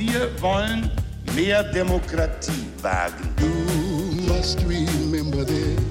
Wir wollen mehr Demokratie wagen.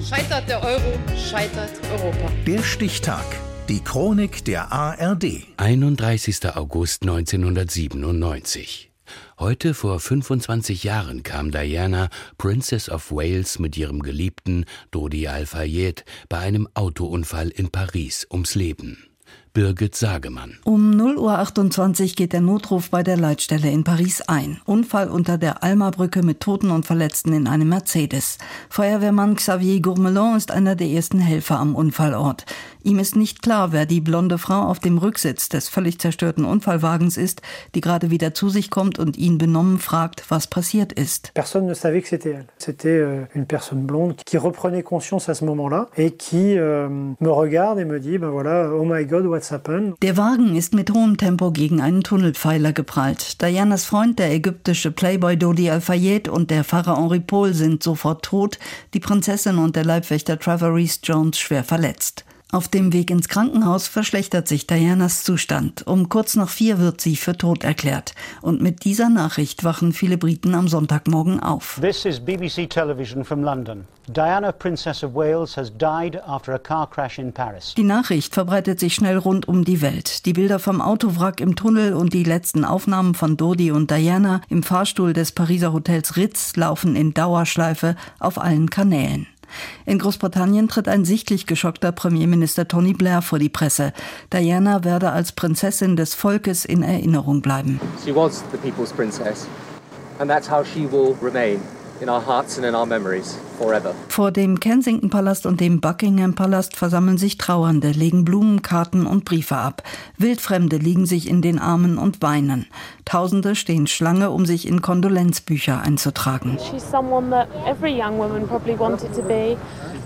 Scheitert der Euro, scheitert Europa. Der Stichtag. Die Chronik der ARD. 31. August 1997. Heute vor 25 Jahren kam Diana, Princess of Wales, mit ihrem Geliebten Dodi Al-Fayed bei einem Autounfall in Paris ums Leben. Birgit Sagemann. Um 0.28 Uhr geht der Notruf bei der Leitstelle in Paris ein. Unfall unter der Alma-Brücke mit Toten und Verletzten in einem Mercedes. Feuerwehrmann Xavier Gourmelon ist einer der ersten Helfer am Unfallort. Ihm ist nicht klar, wer die blonde Frau auf dem Rücksitz des völlig zerstörten Unfallwagens ist, die gerade wieder zu sich kommt und ihn benommen fragt, was passiert ist. Personne ne savait que c'était elle. C'était euh, une personne blonde qui reprenait conscience à ce moment-là et qui euh, me regarde et me dit, ben voilà, oh my God, happened? Der Wagen ist mit hohem Tempo gegen einen Tunnelpfeiler geprallt. Dianas Freund, der ägyptische Playboy Dodi Al-Fayed und der Pfarrer Henri Paul sind sofort tot, die Prinzessin und der Leibwächter Trevor Reese Jones schwer verletzt. Auf dem Weg ins Krankenhaus verschlechtert sich Dianas Zustand. Um kurz nach vier wird sie für tot erklärt. Und mit dieser Nachricht wachen viele Briten am Sonntagmorgen auf. This is BBC Television from London. Diana, Princess of Wales, has died after a car crash in Paris. Die Nachricht verbreitet sich schnell rund um die Welt. Die Bilder vom Autowrack im Tunnel und die letzten Aufnahmen von Dodi und Diana im Fahrstuhl des Pariser Hotels Ritz laufen in Dauerschleife auf allen Kanälen. In Großbritannien tritt ein sichtlich geschockter Premierminister Tony Blair vor die Presse. Diana werde als Prinzessin des Volkes in Erinnerung bleiben. She was the people's princess and that's how she will remain in our hearts and in our memories forever. Vor dem Kensington Palast und dem Buckingham Palast versammeln sich Trauernde, legen Blumen, Karten und Briefe ab. Wildfremde liegen sich in den Armen und weinen. Tausende stehen Schlange, um sich in Kondolenzbücher einzutragen. She's someone that every young woman probably wanted to be.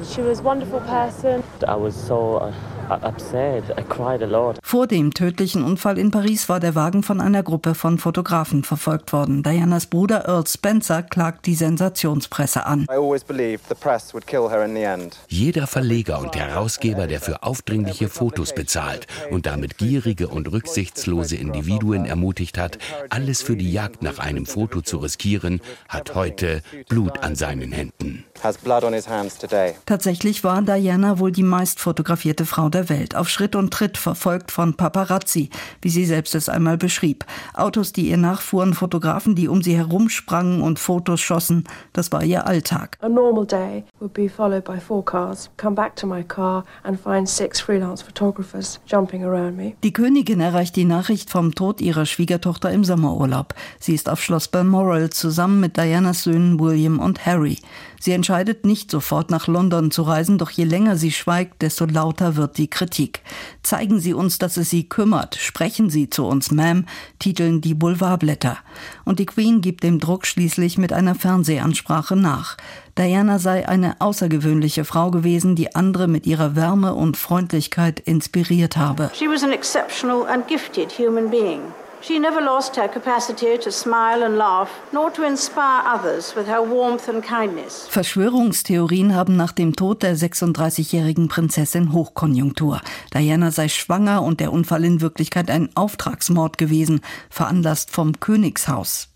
She was a wonderful person. I was so upset. I cried a lot. Vor dem tödlichen Unfall in Paris war der Wagen von einer Gruppe von Fotografen verfolgt worden. Dianas Bruder Earl Spencer klagt die Sensationspresse an. I always believed the press would kill her in the end. Jeder Verleger und Herausgeber, der für aufdringliche Fotos bezahlt und damit gierige und rücksichtslose Individuen ermutigt hat, alles für die Jagd nach einem Foto zu riskieren, hat heute Blut an seinen Händen. Has blood on his hands today. Tatsächlich war Diana wohl die meist fotografierte Frau der Welt, auf Schritt und Tritt verfolgt von Paparazzi, wie sie selbst es einmal beschrieb. Autos, die ihr nachfuhren, Fotografen, die um sie herumsprangen und Fotos schossen, das war ihr Alltag. A normal day would be followed by four cars, come back to my car and find six freelance photographers jumping around me. Die Königin erreicht die Nachricht vom Tod ihrer Schwiegertochter im Sommerurlaub. Sie ist auf Schloss Balmoral zusammen mit Dianas Söhnen William und Harry. Sie entscheidet nicht sofort nach London zu reisen, doch je länger sie schweigt, desto lauter wird die Kritik. Zeigen Sie uns, dass es Sie kümmert, sprechen Sie zu uns, Ma'am, titeln die Boulevardblätter. Und die Queen gibt dem Druck schließlich mit einer Fernsehansprache nach. Diana sei eine außergewöhnliche Frau gewesen, die andere mit ihrer Wärme und Freundlichkeit inspiriert habe. She was an exceptional and gifted human being. She never lost her capacity to smile and laugh, nor to inspire others with her warmth and kindness. Verschwörungstheorien haben nach dem Tod der 36-jährigen Prinzessin Hochkonjunktur. Diana sei schwanger und der Unfall in Wirklichkeit ein Auftragsmord gewesen, veranlasst vom Königshaus.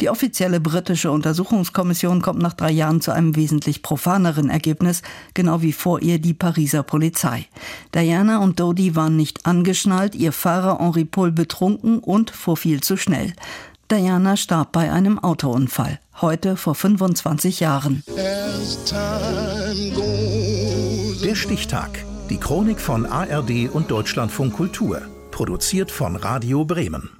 Die offizielle britische Untersuchungskommission kommt nach drei Jahren zu einem wesentlich profaneren Ergebnis, genau wie vor ihr die Pariser Polizei. Diana und Dodi waren nicht angeschnallt, ihr Fahrer Henri Paul betrunken und fuhr viel zu schnell. Diana starb bei einem Autounfall, heute vor 25 Jahren. Der Stichtag. Die Chronik von ARD und Deutschlandfunk Kultur. Produziert von Radio Bremen.